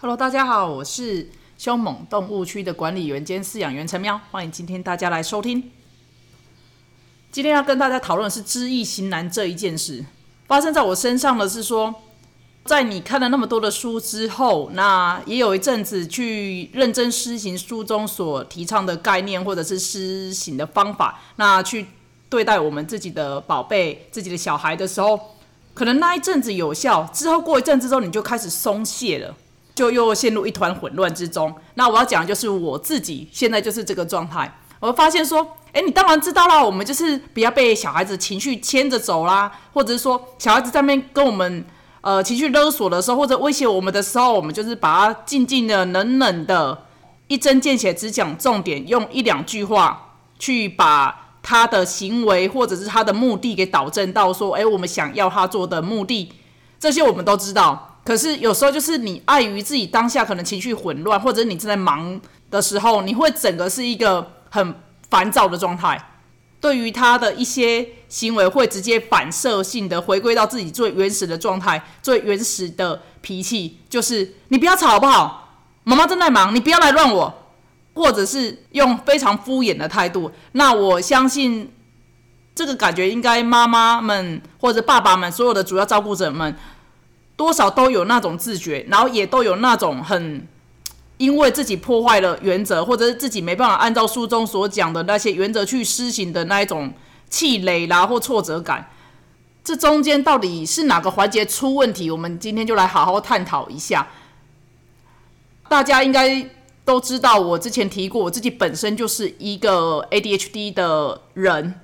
Hello，大家好，我是凶猛动物区的管理员兼饲养员陈喵，欢迎今天大家来收听。今天要跟大家讨论的是知易行难这一件事，发生在我身上的是说，在你看了那么多的书之后，那也有一阵子去认真施行书中所提倡的概念或者是施行的方法，那去对待我们自己的宝贝、自己的小孩的时候，可能那一阵子有效，之后过一阵子之后，你就开始松懈了。就又陷入一团混乱之中。那我要讲的就是我自己现在就是这个状态。我发现说，哎，你当然知道啦，我们就是不要被小孩子情绪牵着走啦，或者是说小孩子在那边跟我们呃情绪勒索的时候，或者威胁我们的时候，我们就是把他静静的、冷冷的，一针见血，只讲重点，用一两句话去把他的行为或者是他的目的给导正到说，哎，我们想要他做的目的，这些我们都知道。可是有时候就是你碍于自己当下可能情绪混乱，或者你正在忙的时候，你会整个是一个很烦躁的状态。对于他的一些行为，会直接反射性的回归到自己最原始的状态，最原始的脾气，就是你不要吵好不好？妈妈正在忙，你不要来乱我，或者是用非常敷衍的态度。那我相信这个感觉应该妈妈们或者爸爸们，所有的主要照顾者们。多少都有那种自觉，然后也都有那种很因为自己破坏了原则，或者是自己没办法按照书中所讲的那些原则去施行的那一种气馁啦或挫折感。这中间到底是哪个环节出问题？我们今天就来好好探讨一下。大家应该都知道，我之前提过，我自己本身就是一个 ADHD 的人，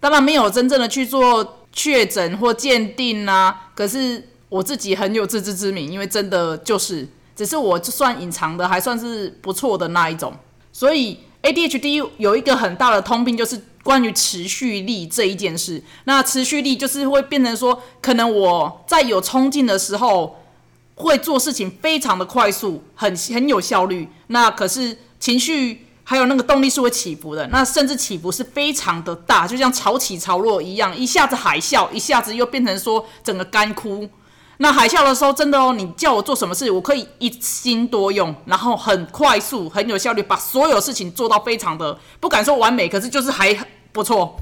当然没有真正的去做确诊或鉴定啊，可是。我自己很有自知之明，因为真的就是，只是我算隐藏的还算是不错的那一种。所以 ADHD 有一个很大的通病，就是关于持续力这一件事。那持续力就是会变成说，可能我在有冲劲的时候，会做事情非常的快速，很很有效率。那可是情绪还有那个动力是会起伏的，那甚至起伏是非常的大，就像潮起潮落一样，一下子海啸，一下子又变成说整个干枯。那海啸的时候，真的哦，你叫我做什么事，我可以一心多用，然后很快速、很有效率，把所有事情做到非常的不敢说完美，可是就是还不错，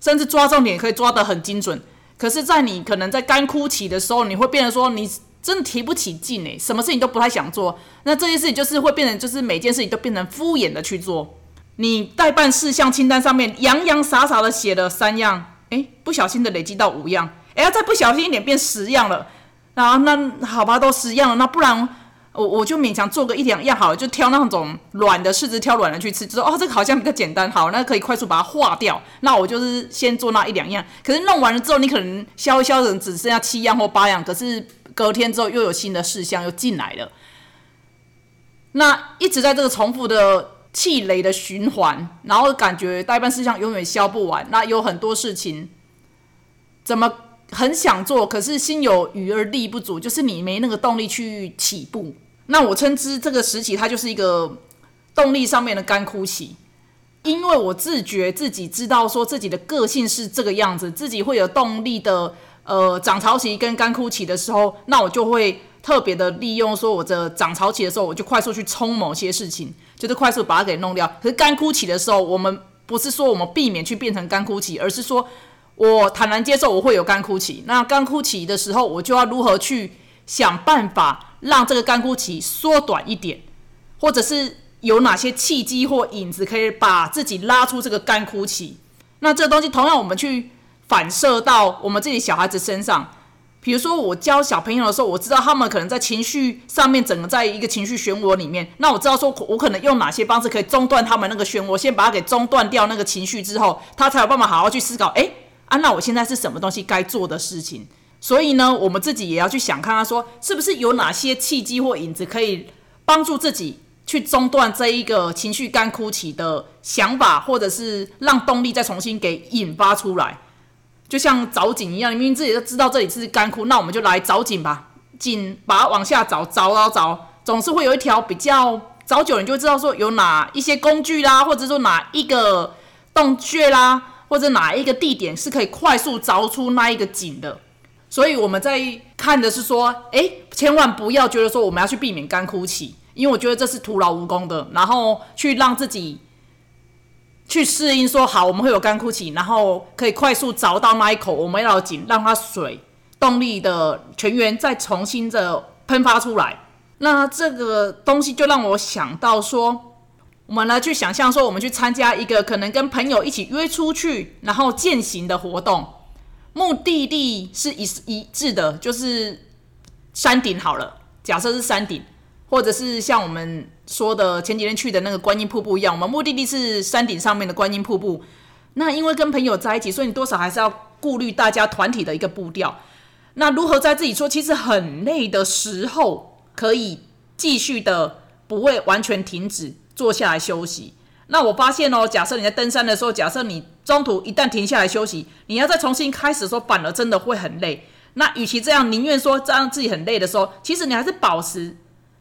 甚至抓重点可以抓得很精准。可是，在你可能在干枯期的时候，你会变得说，你真的提不起劲诶，什么事情都不太想做。那这些事情就是会变成，就是每件事情都变成敷衍的去做。你代办事项清单上面洋洋洒洒的写了三样，诶，不小心的累积到五样。哎呀，再不小心一点变十样了，然后那好吧，都十样了，那不然我我就勉强做个一两样好了，就挑那种软的柿子，挑软的去吃，就说哦，这个好像比较简单，好，那可以快速把它化掉。那我就是先做那一两样，可是弄完了之后，你可能消一消，人只剩下七样或八样，可是隔天之后又有新的事项又进来了，那一直在这个重复的气雷的循环，然后感觉代办事项永远消不完，那有很多事情怎么？很想做，可是心有余而力不足，就是你没那个动力去起步。那我称之这个时期，它就是一个动力上面的干枯期。因为我自觉自己知道说自己的个性是这个样子，自己会有动力的。呃，涨潮期跟干枯期的时候，那我就会特别的利用说我的涨潮期的时候，我就快速去冲某些事情，就是快速把它给弄掉。可是干枯期的时候，我们不是说我们避免去变成干枯期，而是说。我坦然接受我会有干枯期，那干枯期的时候，我就要如何去想办法让这个干枯期缩短一点，或者是有哪些契机或影子可以把自己拉出这个干枯期？那这个东西同样我们去反射到我们自己小孩子身上，比如说我教小朋友的时候，我知道他们可能在情绪上面整个在一个情绪漩涡里面，那我知道说我可能用哪些方式可以中断他们那个漩涡，先把它给中断掉那个情绪之后，他才有办法好好去思考，哎。啊，那我现在是什么东西该做的事情？所以呢，我们自己也要去想看，他说是不是有哪些契机或影子可以帮助自己去中断这一个情绪干枯期的想法，或者是让动力再重新给引发出来，就像找井一样，明明自己都知道这里是干枯，那我们就来找井吧，井把它往下找，找找找，总是会有一条比较找久，你就知道说有哪一些工具啦，或者说哪一个洞穴啦。或者哪一个地点是可以快速凿出那一个井的？所以我们在看的是说，哎，千万不要觉得说我们要去避免干枯期，因为我觉得这是徒劳无功的。然后去让自己去适应，说好我们会有干枯期，然后可以快速找到那一口我们要紧，让它水动力的泉源再重新的喷发出来。那这个东西就让我想到说，我们呢去想象说，我们去参加一个可能跟朋友一起约出去，然后践行的活动。目的地是一一致的，就是山顶好了。假设是山顶，或者是像我们说的前几天去的那个观音瀑布一样，我们目的地是山顶上面的观音瀑布。那因为跟朋友在一起，所以你多少还是要顾虑大家团体的一个步调。那如何在自己说其实很累的时候，可以继续的不会完全停止坐下来休息？那我发现哦，假设你在登山的时候，假设你中途一旦停下来休息，你要再重新开始的时候，反而真的会很累。那与其这样，宁愿说这样自己很累的时候，其实你还是保持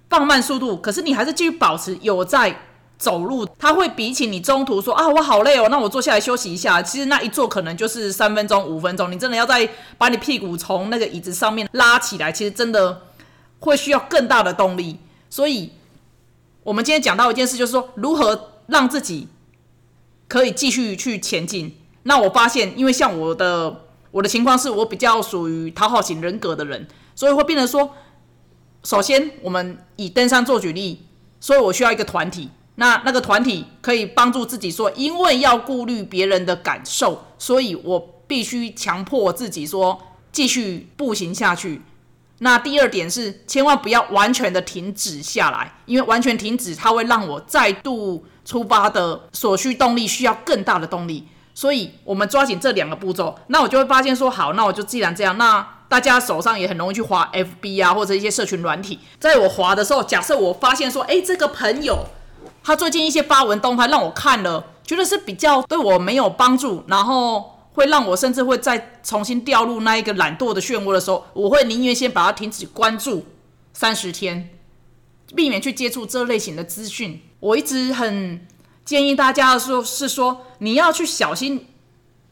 放慢速度，可是你还是继续保持有在走路。它会比起你中途说啊我好累哦，那我坐下来休息一下，其实那一坐可能就是三分钟、五分钟。你真的要再把你屁股从那个椅子上面拉起来，其实真的会需要更大的动力。所以，我们今天讲到一件事，就是说如何。让自己可以继续去前进。那我发现，因为像我的我的情况是我比较属于讨好型人格的人，所以会变成说，首先我们以登山做举例，所以我需要一个团体。那那个团体可以帮助自己说，因为要顾虑别人的感受，所以我必须强迫自己说继续步行下去。那第二点是，千万不要完全的停止下来，因为完全停止，它会让我再度出发的所需动力需要更大的动力。所以，我们抓紧这两个步骤，那我就会发现说，好，那我就既然这样，那大家手上也很容易去滑 FB 啊，或者一些社群软体，在我滑的时候，假设我发现说，哎，这个朋友他最近一些发文动态让我看了，觉得是比较对我没有帮助，然后。会让我甚至会再重新掉入那一个懒惰的漩涡的时候，我会宁愿先把它停止关注三十天，避免去接触这类型的资讯。我一直很建议大家说，是说你要去小心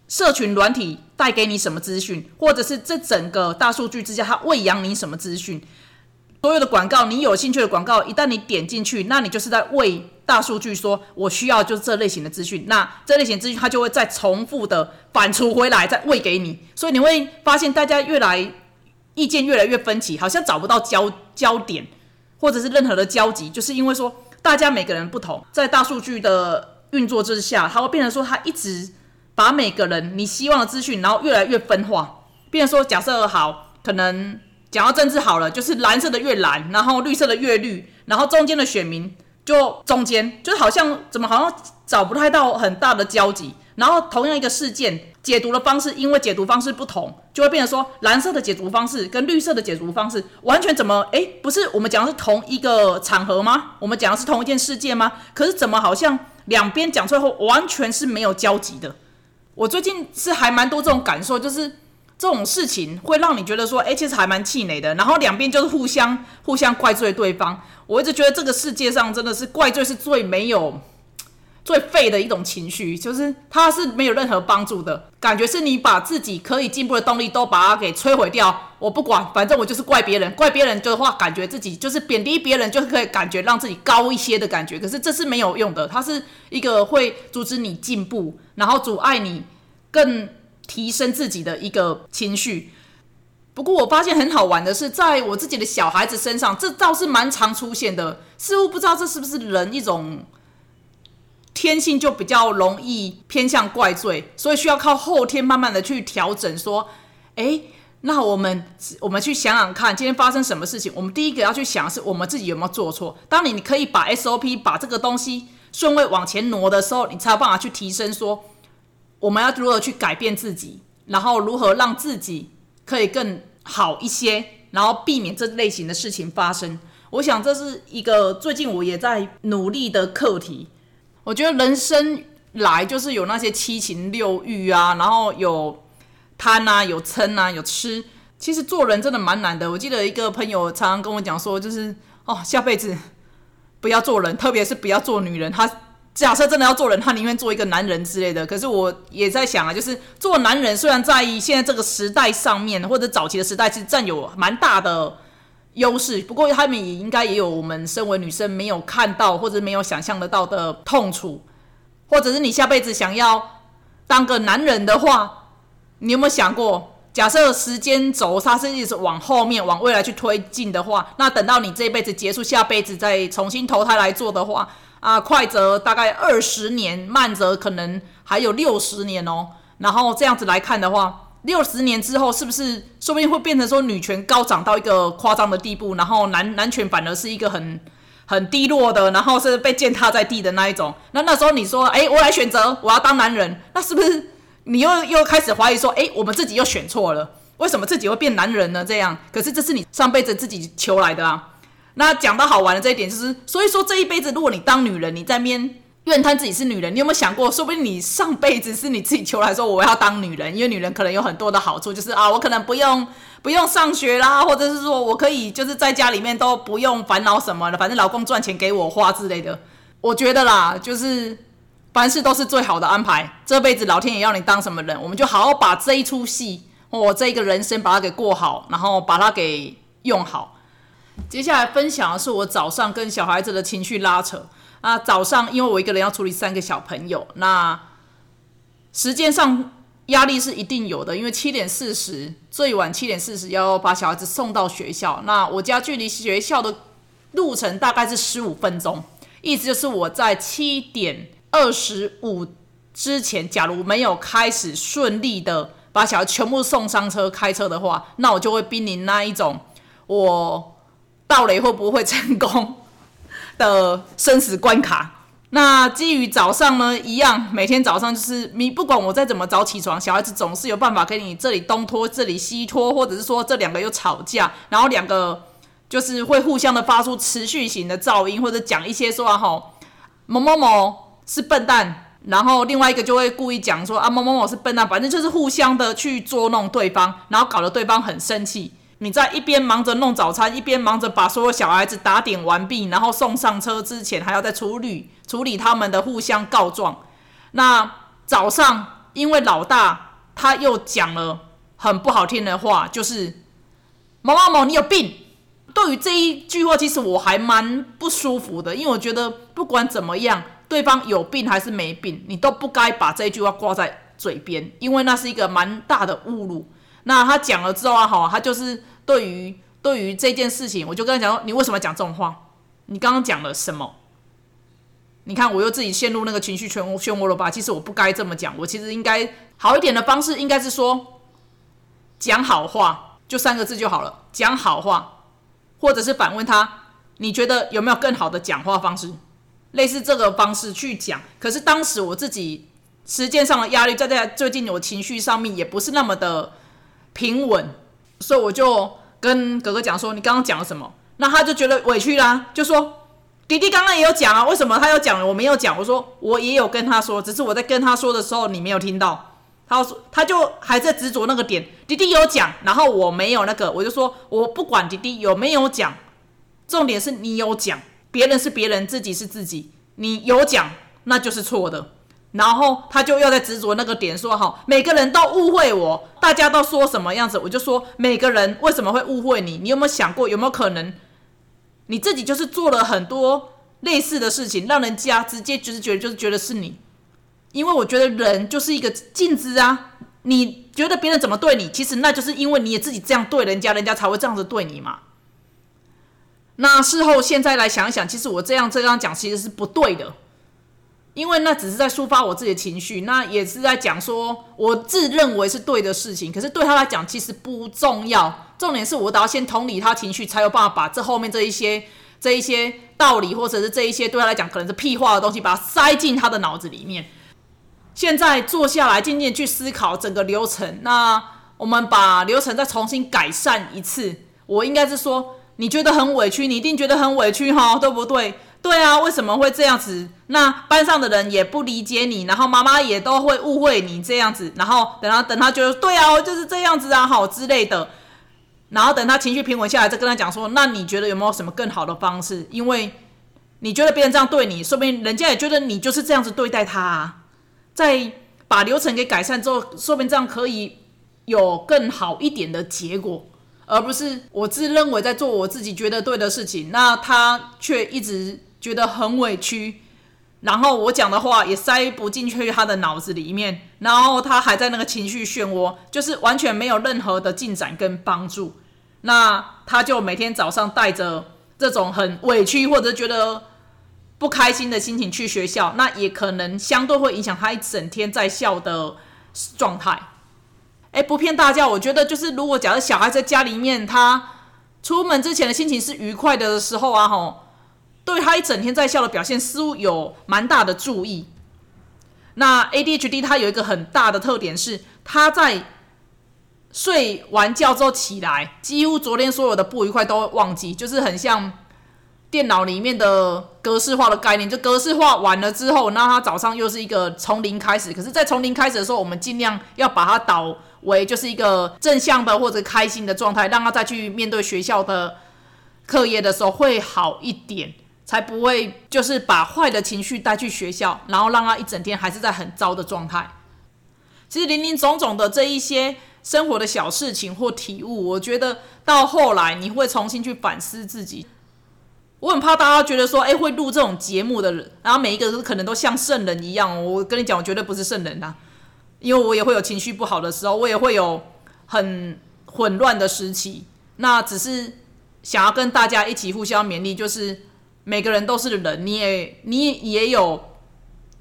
社群软体带给你什么资讯，或者是这整个大数据之下它喂养你什么资讯。所有的广告，你有兴趣的广告，一旦你点进去，那你就是在喂大数据，说我需要就是这类型的资讯，那这类型资讯它就会再重复的反刍回来，再喂给你。所以你会发现大家越来意见越来越分歧，好像找不到焦焦点，或者是任何的交集，就是因为说大家每个人不同，在大数据的运作之下，它会变成说它一直把每个人你希望的资讯，然后越来越分化，变成说假设好可能。讲到政治好了，就是蓝色的越蓝，然后绿色的越绿，然后中间的选民就中间，就好像怎么好像找不太到很大的交集。然后同样一个事件解读的方式，因为解读方式不同，就会变成说蓝色的解读方式跟绿色的解读方式完全怎么哎，不是我们讲的是同一个场合吗？我们讲的是同一件事件吗？可是怎么好像两边讲出来后完全是没有交集的？我最近是还蛮多这种感受，就是。这种事情会让你觉得说，哎，其实还蛮气馁的。然后两边就是互相互相怪罪对方。我一直觉得这个世界上真的是怪罪是最没有、最废的一种情绪，就是它是没有任何帮助的。感觉是你把自己可以进步的动力都把它给摧毁掉。我不管，反正我就是怪别人。怪别人的话，感觉自己就是贬低别人，就是可以感觉让自己高一些的感觉。可是这是没有用的，它是一个会阻止你进步，然后阻碍你更。提升自己的一个情绪。不过我发现很好玩的是，在我自己的小孩子身上，这倒是蛮常出现的。似乎不知道这是不是人一种天性，就比较容易偏向怪罪，所以需要靠后天慢慢的去调整。说，哎，那我们我们去想想看，今天发生什么事情？我们第一个要去想是我们自己有没有做错。当你你可以把 SOP 把这个东西顺位往前挪的时候，你才有办法去提升。说。我们要如何去改变自己，然后如何让自己可以更好一些，然后避免这类型的事情发生？我想这是一个最近我也在努力的课题。我觉得人生来就是有那些七情六欲啊，然后有贪啊，有嗔啊，有吃。其实做人真的蛮难的。我记得一个朋友常常跟我讲说，就是哦，下辈子不要做人，特别是不要做女人。他。假设真的要做人，他宁愿做一个男人之类的。可是我也在想啊，就是做男人，虽然在现在这个时代上面，或者早期的时代，其实占有蛮大的优势。不过他们也应该也有我们身为女生没有看到或者没有想象得到的痛楚，或者是你下辈子想要当个男人的话，你有没有想过？假设时间轴它是一直往后面往未来去推进的话，那等到你这一辈子结束，下辈子再重新投胎来做的话，啊，快则大概二十年，慢则可能还有六十年哦。然后这样子来看的话，六十年之后是不是说不定会变成说女权高涨到一个夸张的地步，然后男男权反而是一个很很低落的，然后是被践踏在地的那一种？那那时候你说，哎，我来选择，我要当男人，那是不是？你又又开始怀疑说，哎，我们自己又选错了，为什么自己会变男人呢？这样，可是这是你上辈子自己求来的啊。那讲到好玩的这一点，就是所以说这一辈子，如果你当女人，你在面怨叹自己是女人，你有没有想过，说不定你上辈子是你自己求来说我要当女人，因为女人可能有很多的好处，就是啊，我可能不用不用上学啦，或者是说我可以就是在家里面都不用烦恼什么的，反正老公赚钱给我花之类的。我觉得啦，就是。凡事都是最好的安排，这辈子老天爷要你当什么人，我们就好好把这一出戏，我这一个人生把它给过好，然后把它给用好。接下来分享的是我早上跟小孩子的情绪拉扯啊，早上因为我一个人要处理三个小朋友，那时间上压力是一定有的，因为七点四十最晚七点四十要把小孩子送到学校，那我家距离学校的路程大概是十五分钟，意思就是我在七点。二十五之前，假如没有开始顺利的把小孩全部送上车开车的话，那我就会濒临那一种我到雷会不会成功的生死关卡。那基于早上呢，一样每天早上就是你不管我再怎么早起床，小孩子总是有办法跟你这里东拖这里西拖，或者是说这两个又吵架，然后两个就是会互相的发出持续型的噪音，或者讲一些说哈某某某。是笨蛋，然后另外一个就会故意讲说啊某某某是笨蛋，反正就是互相的去捉弄对方，然后搞得对方很生气。你在一边忙着弄早餐，一边忙着把所有小孩子打点完毕，然后送上车之前还要再处理处理他们的互相告状。那早上因为老大他又讲了很不好听的话，就是某某某你有病。对于这一句话，其实我还蛮不舒服的，因为我觉得不管怎么样。对方有病还是没病，你都不该把这句话挂在嘴边，因为那是一个蛮大的侮辱。那他讲了之后啊，好，他就是对于对于这件事情，我就跟他讲说，你为什么讲这种话？你刚刚讲了什么？你看我又自己陷入那个情绪漩涡漩涡了吧？其实我不该这么讲，我其实应该好一点的方式，应该是说讲好话，就三个字就好了，讲好话，或者是反问他，你觉得有没有更好的讲话方式？类似这个方式去讲，可是当时我自己时间上的压力，再在最近我情绪上面也不是那么的平稳，所以我就跟哥哥讲说：“你刚刚讲了什么？”那他就觉得委屈啦，就说：“弟弟刚刚也有讲啊，为什么他有讲，我没有讲？”我说：“我也有跟他说，只是我在跟他说的时候你没有听到。”他说：“他就还在执着那个点，弟弟有讲，然后我没有那个，我就说我不管弟弟有没有讲，重点是你有讲。”别人是别人，自己是自己。你有讲，那就是错的。然后他就要在执着那个点说：“哈，每个人都误会我，大家都说什么样子，我就说每个人为什么会误会你？你有没有想过，有没有可能你自己就是做了很多类似的事情，让人家直接就是觉得就是觉得是你？因为我觉得人就是一个镜子啊。你觉得别人怎么对你，其实那就是因为你也自己这样对人家，人家才会这样子对你嘛。”那事后现在来想一想，其实我这样这样讲其实是不对的，因为那只是在抒发我自己的情绪，那也是在讲说我自认为是对的事情，可是对他来讲其实不重要。重点是我得要先同理他情绪，才有办法把这后面这一些这一些道理，或者是这一些对他来讲可能是屁话的东西，把它塞进他的脑子里面。现在坐下来，静静去思考整个流程。那我们把流程再重新改善一次。我应该是说。你觉得很委屈，你一定觉得很委屈哈，对不对？对啊，为什么会这样子？那班上的人也不理解你，然后妈妈也都会误会你这样子，然后等他等他觉得对啊，我就是这样子啊，好之类的。然后等他情绪平稳下来，再跟他讲说，那你觉得有没有什么更好的方式？因为你觉得别人这样对你，说不定人家也觉得你就是这样子对待他啊。在把流程给改善之后，说不定这样可以有更好一点的结果，而不是我自认为在做我自己觉得对的事情，那他却一直觉得很委屈，然后我讲的话也塞不进去他的脑子里面，然后他还在那个情绪漩涡，就是完全没有任何的进展跟帮助。那他就每天早上带着这种很委屈或者觉得不开心的心情去学校，那也可能相对会影响他一整天在校的状态。哎，不骗大家，我觉得就是如果假设小孩在家里面，他出门之前的心情是愉快的时候啊，吼，对他一整天在校的表现似乎有蛮大的注意。那 ADHD 它有一个很大的特点是，他在睡完觉之后起来，几乎昨天所有的不愉快都忘记，就是很像电脑里面的格式化的概念。就格式化完了之后，那他早上又是一个从零开始。可是，在从零开始的时候，我们尽量要把它导为就是一个正向的或者开心的状态，让他再去面对学校的课业的时候会好一点，才不会就是把坏的情绪带去学校，然后让他一整天还是在很糟的状态。其实，林林总总的这一些。生活的小事情或体悟，我觉得到后来你会重新去反思自己。我很怕大家觉得说，哎，会录这种节目的人，然后每一个都可能都像圣人一样。我跟你讲，我绝对不是圣人呐，因为我也会有情绪不好的时候，我也会有很混乱的时期。那只是想要跟大家一起互相勉励，就是每个人都是人，你也你也有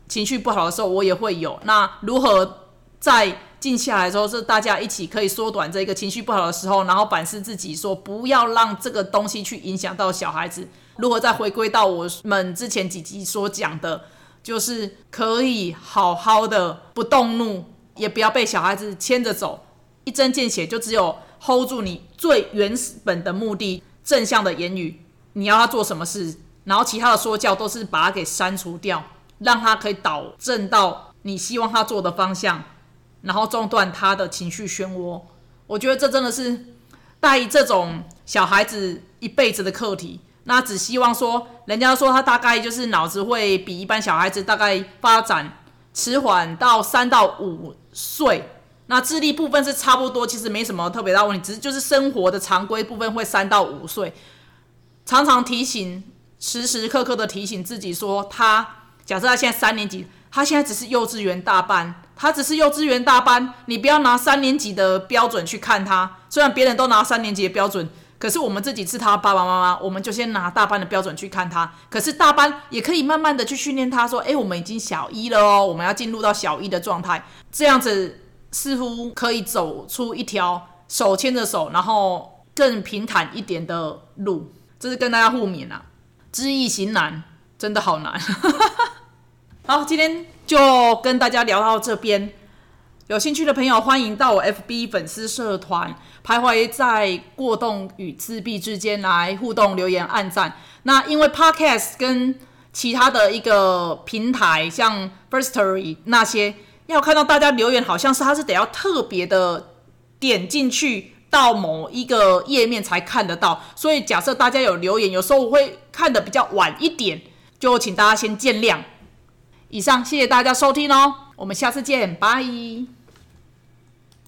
情绪不好的时候，我也会有。那如何在？静下来之后，是大家一起可以缩短这个情绪不好的时候，然后反思自己，说不要让这个东西去影响到小孩子。如何再回归到我们之前几集所讲的，就是可以好好的不动怒，也不要被小孩子牵着走，一针见血，就只有 hold 住你最原本的目的，正向的言语，你要他做什么事，然后其他的说教都是把它给删除掉，让他可以导正到你希望他做的方向。然后中断他的情绪漩涡，我觉得这真的是带这种小孩子一辈子的课题。那只希望说，人家说他大概就是脑子会比一般小孩子大概发展迟缓到三到五岁，那智力部分是差不多，其实没什么特别大问题，只是就是生活的常规部分会三到五岁。常常提醒，时时刻刻的提醒自己说，他假设他现在三年级，他现在只是幼稚园大班。他只是幼稚园大班，你不要拿三年级的标准去看他。虽然别人都拿三年级的标准，可是我们自己是他爸爸妈妈，我们就先拿大班的标准去看他。可是大班也可以慢慢的去训练他，说：“诶，我们已经小一了哦，我们要进入到小一的状态。”这样子似乎可以走出一条手牵着手，然后更平坦一点的路。这是跟大家互勉啊，知易行难，真的好难。好，今天就跟大家聊到这边。有兴趣的朋友，欢迎到我 FB 粉丝社团，徘徊在过动与自闭之间来互动、留言、按赞。那因为 Podcast 跟其他的一个平台，像 Firstory 那些，要看到大家留言，好像是它是得要特别的点进去到某一个页面才看得到。所以假设大家有留言，有时候我会看的比较晚一点，就请大家先见谅。以上，谢谢大家收听哦，我们下次见，拜。